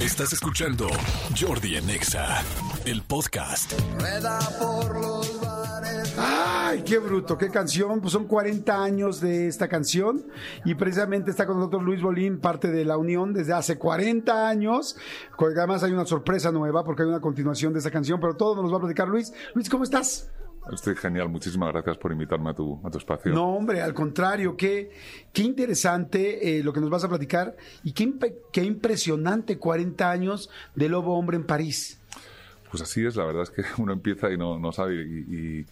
Estás escuchando Jordi Anexa, el podcast. Ay, qué bruto, qué canción. Pues son 40 años de esta canción y precisamente está con nosotros Luis Bolín, parte de la Unión desde hace 40 años. Además hay una sorpresa nueva porque hay una continuación de esta canción, pero todo nos lo va a platicar Luis. Luis, ¿cómo estás? Estoy genial, muchísimas gracias por invitarme a tu, a tu espacio. No, hombre, al contrario, qué, qué interesante eh, lo que nos vas a platicar y qué, qué impresionante 40 años de Lobo Hombre en París. Pues así es, la verdad es que uno empieza y no, no sabe. Y,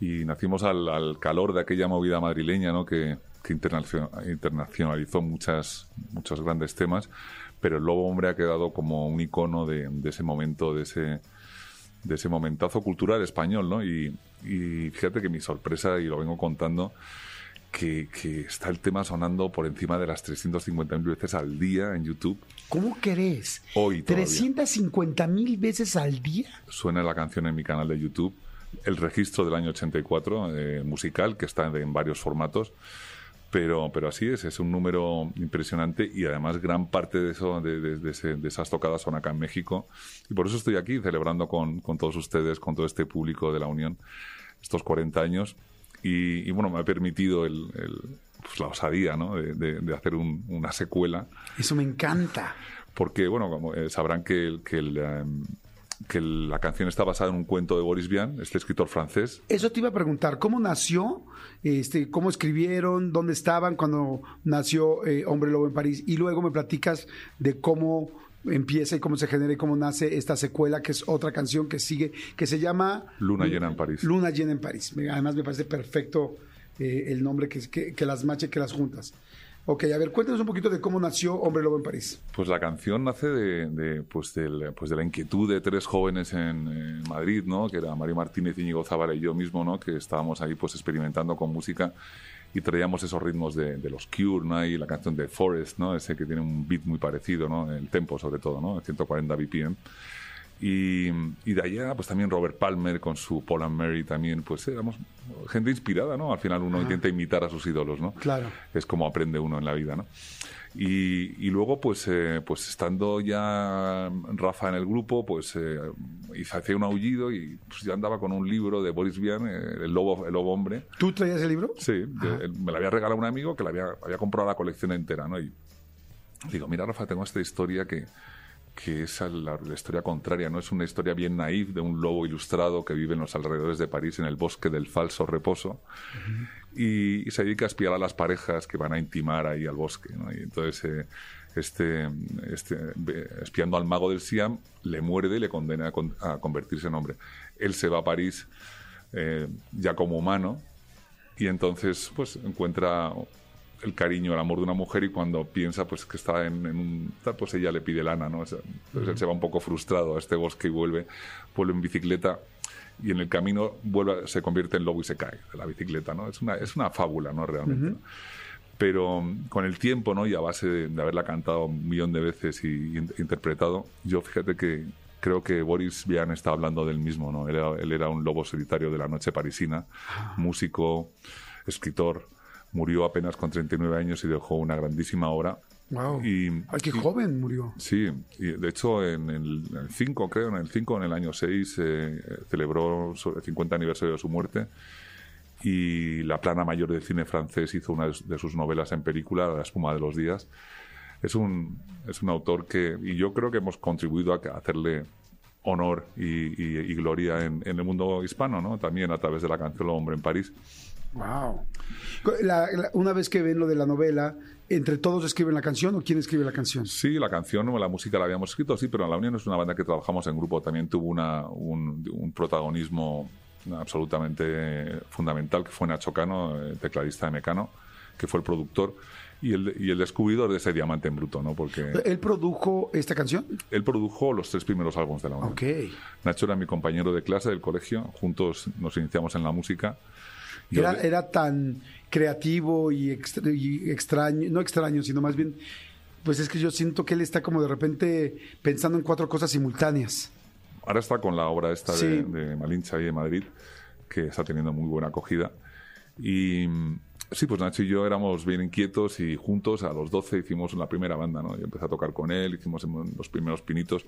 y, nacimos al, al, calor de aquella movida madrileña, ¿no? Que, que internacionalizó muchas, muchos grandes temas, pero el Lobo Hombre ha quedado como un icono de, de ese momento, de ese de ese momentazo cultural español, ¿no? Y, fíjate que mi sorpresa, y lo vengo contando, que, está el tema sonando por encima de las 350.000 veces al día en YouTube. ¿Cómo querés? Hoy todavía. ¿350.000 veces al día? Suena la canción en mi canal de YouTube. El registro del año 84, eh, musical, que está en varios formatos. Pero, pero así es, es un número impresionante y además gran parte de, eso, de, de, esas tocadas son acá en México. Y por eso estoy aquí celebrando con, con todos ustedes, con todo este público de la Unión, estos 40 años. Y, bueno, me ha permitido el, pues la osadía ¿no? de, hacer una secuela. Eso me encanta. Porque, bueno, como, eh, sabrán que, que el, em, que la canción está basada en un cuento de Boris Vian, este escritor francés. Eso te iba a preguntar, ¿cómo nació? Este, ¿Cómo escribieron? ¿Dónde estaban cuando nació eh, Hombre Lobo en París? Y luego me platicas de cómo empieza y cómo se genera y cómo nace esta secuela, que es otra canción que sigue, que se llama... Luna llena en París. Luna llena en París. Además me parece perfecto eh, el nombre que, que, que las mache, que las juntas. Ok, a ver, cuéntanos un poquito de cómo nació Hombre Lobo en París. Pues la canción nace de, pues, pues de la inquietud de tres jóvenes en, Madrid, ¿no? Que era Mario Martínez, Íñigo Zabara y yo mismo, ¿no? Que estábamos ahí pues experimentando con música y traíamos esos ritmos de, los Cure, ¿no? Y la canción de Forest, ¿no? Ese que tiene un beat muy parecido, ¿no? El tempo sobre todo, ¿no? 140 BPM. Y, de allá, pues también Robert Palmer con su Paul and Mary también, pues éramos gente inspirada, ¿no? Al final uno intenta imitar a sus ídolos, ¿no? Claro. Es como aprende uno en la vida, ¿no? Y, luego, pues, eh, pues estando ya Rafa en el grupo, pues eh, hice un aullido y pues, ya andaba con un libro de Boris Vian, eh, el, lobo, el lobo hombre. ¿Tú traías el libro? Sí, me lo había regalado un amigo que le había, había comprado la colección entera, ¿no? Y digo, mira, Rafa, tengo esta historia que que es la, historia contraria, no es una historia bien naif de un lobo ilustrado que vive en los alrededores de París, en el bosque del falso reposo, y, se dedica a espiar a las parejas que van a intimar ahí al bosque. Y entonces, eh, este, este, espiando al mago del Siam, le muerde y le condena a, convertirse en hombre. Él se va a París eh, ya como humano, y entonces pues encuentra el cariño, el amor de una mujer y cuando piensa pues que está en, un... pues ella le pide lana, ¿no? Entonces él se va un poco frustrado a este bosque y vuelve, vuelve en bicicleta y en el camino vuelve, se convierte en lobo y se cae de la bicicleta, ¿no? Es una, es una fábula, ¿no? Realmente. Pero con el tiempo, ¿no? Y a base de, haberla cantado un millón de veces y, interpretado, yo fíjate que creo que Boris Vian está hablando del mismo, ¿no? Él era, él era un lobo solitario de la noche parisina, ah. músico, escritor, murió apenas con 39 años y dejó una grandísima obra. Wow. Y, Ay, qué joven murió. Sí, y de hecho en el 5, creo, en el 5, en el año 6, eh, celebró el 50 aniversario de su muerte y la plana mayor del cine francés hizo una de sus novelas en película, La espuma de los días. Es un, es un autor que, y yo creo que hemos contribuido a hacerle honor y, gloria en, en, el mundo hispano, ¿no? También a través de la canción Lo Hombre en París. Wow. una vez que ven lo de la novela, ¿entre todos escriben la canción o quién escribe la canción? Sí, la canción o la música la habíamos escrito, sí, pero La Unión es una banda que trabajamos en grupo. También tuvo una, un, protagonismo absolutamente fundamental, que fue Nacho Cano, eh, tecladista de Mecano, que fue el productor y el, y el descubridor de ese diamante en bruto, ¿no? Porque... ¿Él produjo esta canción? Él produjo los tres primeros álbumes de la Unión. Okay. Nacho era mi compañero de clase del colegio, juntos nos iniciamos en la música era, era tan creativo y, extraño, no extraño, sino más bien, pues es que yo siento que él está como de repente pensando en cuatro cosas simultáneas. Ahora está con la obra esta de, Malincha y de Madrid, que está teniendo muy buena acogida. Y Sí, pues Nacho y yo éramos bien inquietos y juntos a los 12 hicimos la primera banda, ¿no? Yo empecé a tocar con él, hicimos los primeros pinitos.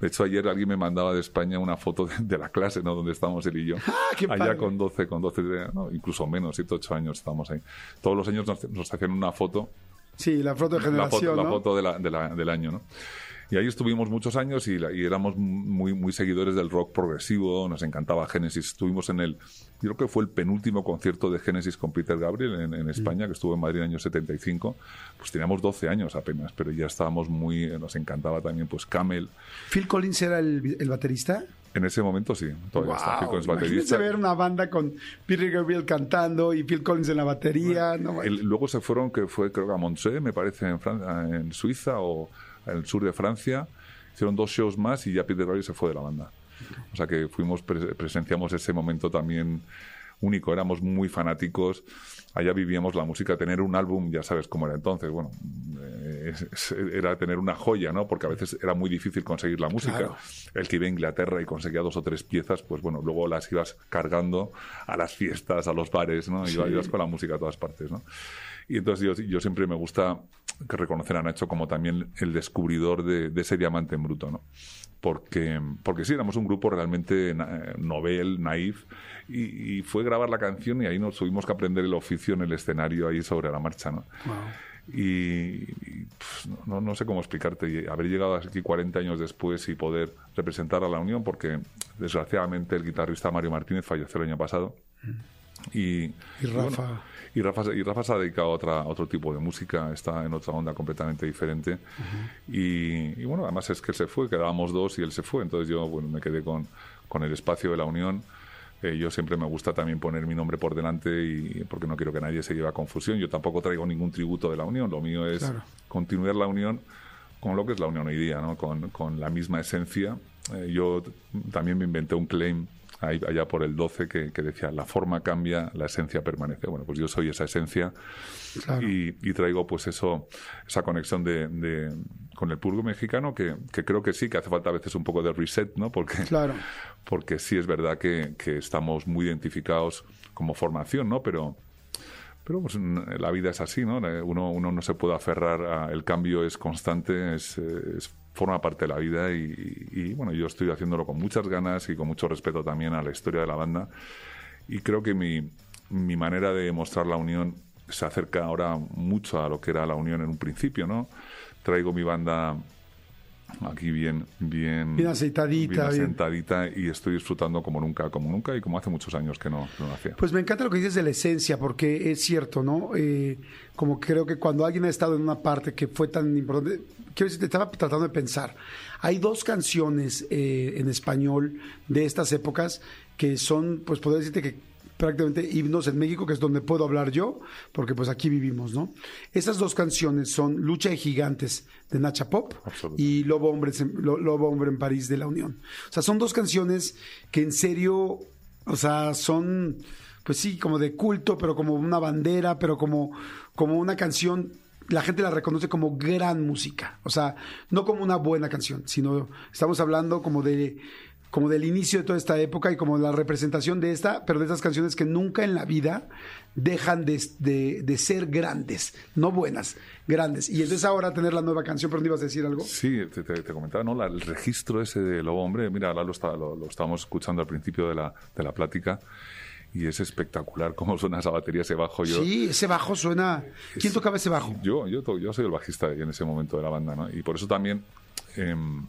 De hecho, ayer alguien me mandaba de España una foto de, la clase, ¿no? Donde estábamos él y yo. ¡Ah, qué Allá con 12, con 12, no, incluso menos, 7, 8 años estábamos ahí. Todos los años nos, nos hacían una foto Sí, la foto de la generación, foto, la ¿no? foto de la- de la- del año, ¿no? Y ahí estuvimos muchos años y, y éramos muy, muy seguidores del rock progresivo, nos encantaba Genesis. Estuvimos en el, yo creo que fue el penúltimo concierto de Genesis con Peter Gabriel en, en España, que estuvo en Madrid en el año 75. Pues teníamos 12 años apenas, pero ya estábamos muy, nos encantaba también pues Camel. Phil Collins era el, el baterista. En ese momento sí, todavía está Phil Wow, Collins baterista. ver una banda con Peter Gabriel cantando y Phil Collins en la batería. no, El- luego se fueron, que fue creo que a Montreux, me parece, en, en Suiza o en el sur de Francia. Hicieron dos shows más y ya Peter Gabriel se fue de la banda. O sea que fuimos pre- presenciamos ese momento también único. Éramos muy fanáticos. Allá vivíamos la música. Tener un álbum, ya sabes cómo era entonces. Bueno, eh, era tener una joya, ¿no? Porque a veces era muy difícil conseguir la música. Claro. El que iba a Inglaterra y conseguía dos o tres piezas, pues bueno, luego las ibas cargando a las fiestas, a los bares, ¿no? Iba- Ibas con la música a todas partes, ¿no? Y entonces yo, yo siempre me gusta que reconocer a Nacho como también el descubridor de, de ese diamante en bruto, ¿no? Porque, porque sí, éramos un grupo realmente na- novel, naif, y, y fue grabar la canción y ahí nos tuvimos que aprender el oficio en el escenario ahí sobre la marcha, ¿no? Y, y, pues, no, no sé cómo explicarte. Y haber llegado aquí 40 años después y poder representar a la Unión, porque desgraciadamente el guitarrista Mario Martínez falleció el año pasado. Y, Y bueno, Rafa. y Rafa, se- y Rafa se ha dedicado a, otra, a otro tipo de música, está en otra onda completamente diferente. y, y bueno, además es que él se fue, quedábamos dos y él se fue, entonces yo bueno, me quedé con, con el espacio de la Unión. Eh, yo siempre me gusta también poner mi nombre por delante y porque no quiero que nadie se lleve a confusión. Yo tampoco traigo ningún tributo de la Unión, lo mío es Claro. continuar la Unión con lo que es la Unión hoy día, ¿no? con, con la misma esencia. Eh, yo también me inventé un claim ahí, allá por el 12 que, que decía, la forma cambia, la esencia permanece. Bueno, pues yo soy esa esencia Claro. y, y traigo pues eso, esa conexión de, de- con el público mexicano que, que creo que sí, que hace falta a veces un poco de reset, ¿no? Porque, Claro. porque sí es verdad que, que estamos muy identificados como formación, ¿no? Pero, pero pues, la vida es así, ¿no? Eh, Uno, uno no se puede aferrar a... El cambio es constante, es, eh, es- forma parte de la vida y, bueno, yo estoy haciéndolo con muchas ganas y con mucho respeto también a la historia de la banda. Y creo que mi, mi manera de mostrar la unión se acerca ahora mucho a lo que era la unión en un principio, ¿no? Traigo mi banda aquí bien, bien, Bien aceitadita, bien bien. asentadita y estoy disfrutando como nunca, como nunca y como hace muchos años que no, no lo hacía. Pues me encanta lo que dices de la esencia, porque es cierto, ¿no? Eh, como creo que cuando alguien ha estado en una parte que fue tan importante, quiero decir, te estaba tratando de pensar, hay dos canciones eh, en español de estas épocas que son, pues podría decirte que prácticamente himnos en México, que es donde puedo hablar yo, porque pues aquí vivimos, ¿no? Esas dos canciones son Lucha de Gigantes de Nacha Pop y Lobo Hombre, Lobo Hombre en París de la Unión. O sea, son dos canciones que en serio, o sea, son, pues sí, como de culto, pero como una bandera, pero como, como una canción. La gente la reconoce como gran música. O sea, no como una buena canción, sino estamos hablando como de como del inicio de toda esta época y como la representación de esta, pero de estas canciones que nunca en la vida dejan de, de- de ser grandes, no buenas, grandes. Y entonces ahora tener la nueva canción, pero ¿dónde ibas a decir algo? Sí, te, te- te comentaba, ¿no? La- el registro ese de Lobo Hombre, mira, ahora lo, está- lo, lo estábamos escuchando al principio de la, de la plática y es espectacular cómo suena esa batería, ese bajo. Yo, Sí, ese bajo suena. ¿Quién tocaba ese bajo? Yo, yo, yo soy el bajista en ese momento de la banda, ¿no? Y por eso también mm,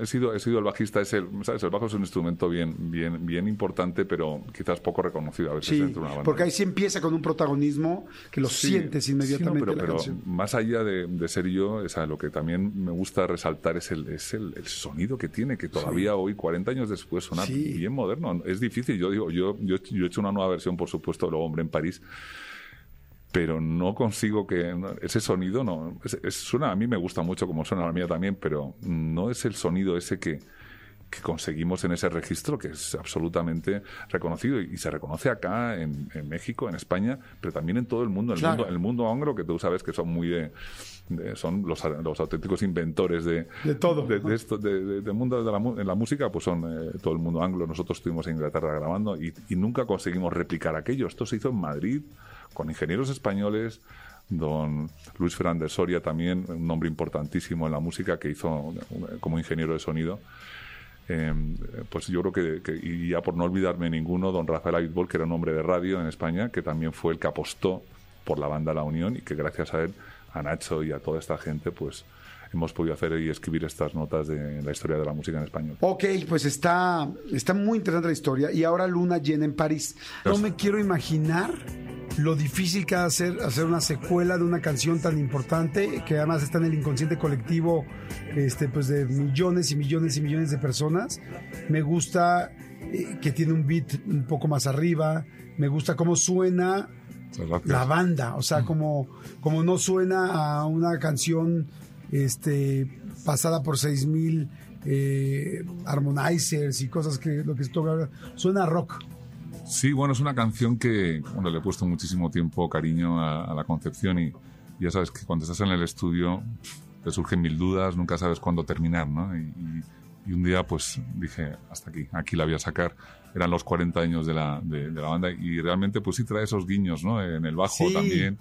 he sido, he sido el bajista. Es el, ¿sabes? el bajo es un instrumento bien, bien, bien importante, pero quizás poco reconocido a veces Sí, dentro de una banda. porque ahí sí empieza con un protagonismo que lo Sí, sientes sí, inmediatamente no, pero, la pero más allá de, de ser yo, o sea, lo que también me gusta resaltar es el, es el, el sonido que tiene, que todavía hoy, 40 años después, suena Sí. bien moderno. Es difícil, yo digo, yo, yo, yo he hecho una nueva versión, por supuesto, de Lobo Hombre en París, pero no consigo que ese sonido no es- es- suena a mí me gusta mucho como suena la mía también pero no es el sonido ese que que conseguimos en ese registro que es absolutamente reconocido y, se reconoce acá en, México, en España, pero también en todo el mundo, el mundo, el mundo anglo que tú sabes que son muy de, son los, los, auténticos inventores de, de todo, de, esto, de, del mundo de la, en la música, pues son eh, todo el mundo anglo. Nosotros estuvimos en Inglaterra grabando y, y nunca conseguimos replicar aquello. Esto se hizo en Madrid con ingenieros españoles don Luis Fernández Soria también, un nombre importantísimo en la música que hizo como ingeniero de sonido. Em, pues yo creo que, y ya por no olvidarme ninguno, don Rafael Abitbol, que era un hombre de radio en España, que también fue el que apostó por la banda La Unión y que gracias a él, a Nacho y a toda esta gente, pues hemos podido hacer y escribir estas notas de la historia de la música en español. Ok, pues está, está muy interesante la historia. Y ahora Luna llena en París. No me quiero imaginar lo difícil que a hacer hacer una secuela de una canción tan importante que además está en el inconsciente colectivo este pues de millones y millones y millones de personas. Me gusta eh, que tiene un beat un poco más arriba. Me gusta cómo suena la banda. O sea como como no suena a una canción este pasada por seis mil eh, harmonizers y cosas que lo que esto suena rock Sí, bueno, es una canción que bueno, le he puesto muchísimo tiempo, cariño a, la concepción y ya sabes que cuando estás en el estudio te surgen mil dudas, nunca sabes cuándo terminar, ¿no? Y, un día pues dije, hasta aquí, aquí la voy a sacar. Eran los 40 años de la, de, la banda y realmente pues sí trae esos guiños, ¿no? En el bajo también.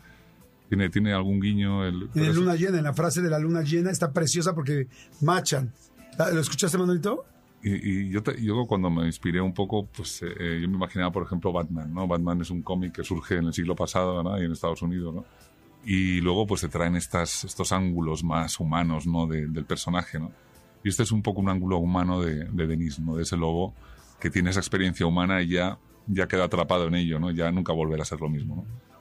Tiene, tiene algún guiño. El, en la luna llena, en la frase de la luna llena está preciosa porque machan. ¿Lo escuchaste, Manuelito? Y, yo, yo, cuando me inspiré un poco, pues eh, eh, yo me imaginaba, por ejemplo, Batman, ¿no? Batman es un cómic que surge en el siglo pasado, ¿no? Y en Estados Unidos, ¿no? Y luego, pues se traen estas, estos ángulos más humanos, ¿no? del personaje, ¿no? Y este es un poco un ángulo humano de, de Denis, ¿no? De ese lobo que tiene esa experiencia humana y ya, ya queda atrapado en ello, ¿no? Ya nunca volverá a ser lo mismo, ¿no?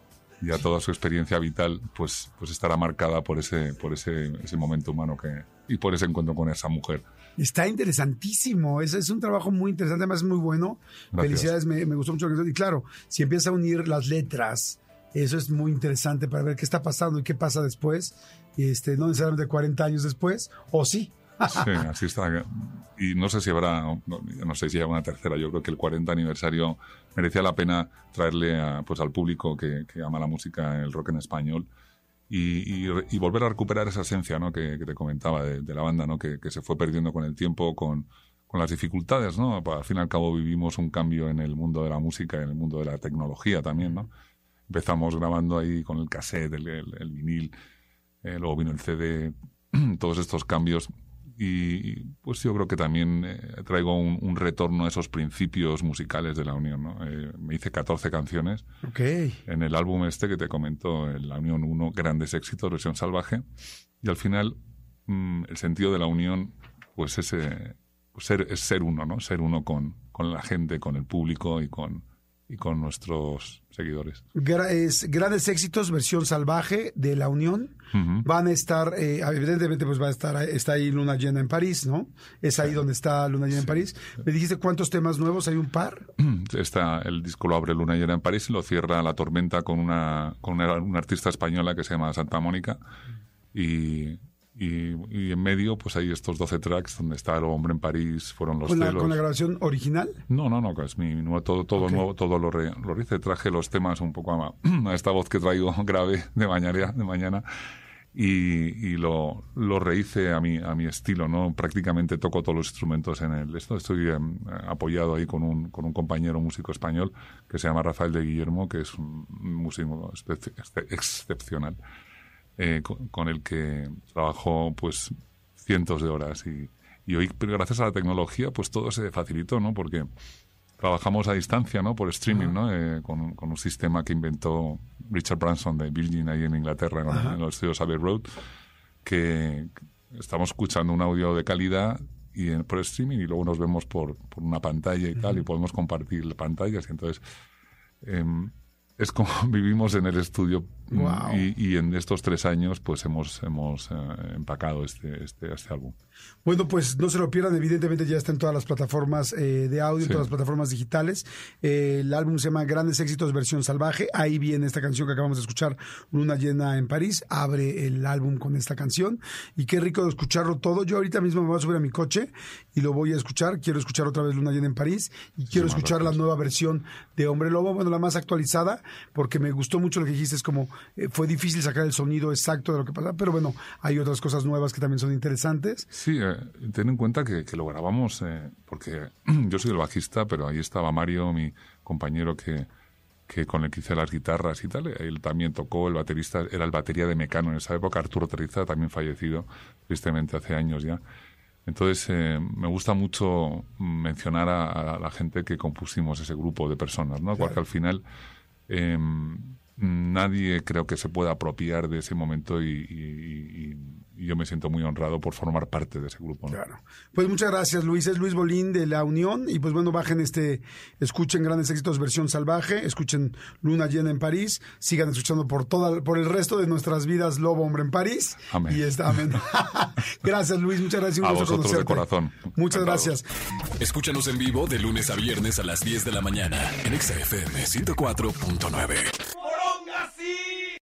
Ya toda su experiencia vital, pues, pues estará marcada por ese, por ese, ese momento humano que, y por ese encuentro con esa mujer. Está interesantísimo. Es, es un trabajo muy interesante, además es muy bueno. Felicidades, me, gustó mucho. Y claro, si empieza a unir las letras, eso es muy interesante para ver qué está pasando y qué pasa después. Este, no necesariamente 40 años después, o sí. Sí, así está. Y no sé si habrá, no, sé si hay una tercera. Yo creo que el 40 aniversario merecía la pena traerle pues al público que, que ama la música, el rock en español, y, volver a recuperar esa esencia ¿no? que, te comentaba de, la banda, ¿no? Que, se fue perdiendo con el tiempo, con, con, las dificultades. ¿no? Al fin y al cabo vivimos un cambio en el mundo de la música, en el mundo de la tecnología también. ¿no? Empezamos grabando ahí con el cassette, el, el, vinil, eh, luego vino el CD, todos estos cambios y pues yo creo que también eh, traigo un, retorno a esos principios musicales de la Unión. ¿no? Eh, me hice 14 canciones en el álbum este que te comento, La Unión 1, Grandes Éxitos, versión salvaje. Y al final mm, el sentido de la Unión pues es, pues ser, es ser uno, ¿no? ser uno con, con la gente, con el público y con, y con nuestros seguidores. grandes éxitos, versión salvaje de La Unión. Van a estar, eh, evidentemente, pues va a estar, está ahí Luna Llena en París, ¿no? Es ahí donde está Luna Llena en París. ¿Me dijiste cuántos temas nuevos? ¿Hay un par? Está, el disco lo abre Luna Llena en París y lo cierra La Tormenta con una, con una artista española que se llama Santa Mónica. Y y, en medio, pues hay estos 12 tracks donde está El hombre en París, fueron los ¿Con la, ¿Con la grabación original? No, no, no, es mi, todo, todo nuevo, todo lo, re, lo hice. Traje los temas un poco a, esta voz que traigo grave de mañana, de mañana y, y lo, lo rehice a mi, a mi estilo, ¿no? Prácticamente toco todos los instrumentos en el... Esto estoy em, apoyado ahí con un, con un compañero músico español que se llama Rafael de Guillermo, que es un músico excepcional. Eh, con, el que trabajó pues cientos de horas. Y, hoy gracias a la tecnología pues todo se facilitó no porque trabajamos a distancia no por streaming no eh, con, un sistema que inventó Richard Branson de Virgin ahí en Inglaterra en, los estudios Abbey Road que estamos escuchando un audio de calidad y por streaming y luego nos vemos por, por una pantalla y tal y podemos compartir pantallas. Y entonces em, es como vivimos en el estudio Wow. Y, y en estos tres años, pues hemos, hemos eh, empacado este, este, este álbum. Bueno, pues no se lo pierdan, evidentemente ya está en todas las plataformas eh, de audio, en Sí. todas las plataformas digitales. Eh, el álbum se llama Grandes Éxitos versión salvaje. Ahí viene esta canción que acabamos de escuchar, Luna llena en París. Abre el álbum con esta canción. Y qué rico de escucharlo todo. Yo ahorita mismo me voy a subir a mi coche y lo voy a escuchar. Quiero escuchar otra vez Luna llena en París y quiero escuchar la nueva versión de Hombre Lobo, bueno, la más actualizada, porque me gustó mucho lo que dijiste, es como fue difícil sacar el sonido exacto de lo que pasa, pero bueno, hay otras cosas nuevas que también son interesantes. Sí, eh, ten en cuenta que, que lo grabamos, eh, porque yo soy el bajista, pero ahí estaba Mario, mi compañero que, que con el que hice las guitarras y tal. Él también tocó, el baterista era el batería de Mecano en esa época, Arturo Terriza, también fallecido, tristemente hace años ya. Entonces, eh, me gusta mucho mencionar a, a la gente que compusimos ese grupo de personas, ¿no? Porque al final eh, nadie creo que se pueda apropiar de ese momento y, y- y- y yo me siento muy honrado por formar parte de ese grupo. ¿no? Claro. Pues muchas gracias, Luis. Es Luis Bolín de La Unión. Y pues bueno, bajen este, escuchen Grandes Éxitos versión salvaje, escuchen Luna Llena en París, sigan escuchando por toda, por el resto de nuestras vidas Lobo Hombre en París. Amén. Y está, amén. gracias, Luis. Muchas gracias. Un A gusto vosotros de corazón. Muchas Encantado. gracias. Escúchanos en vivo de lunes a viernes a las 10 de la mañana en Exa FM 104.9.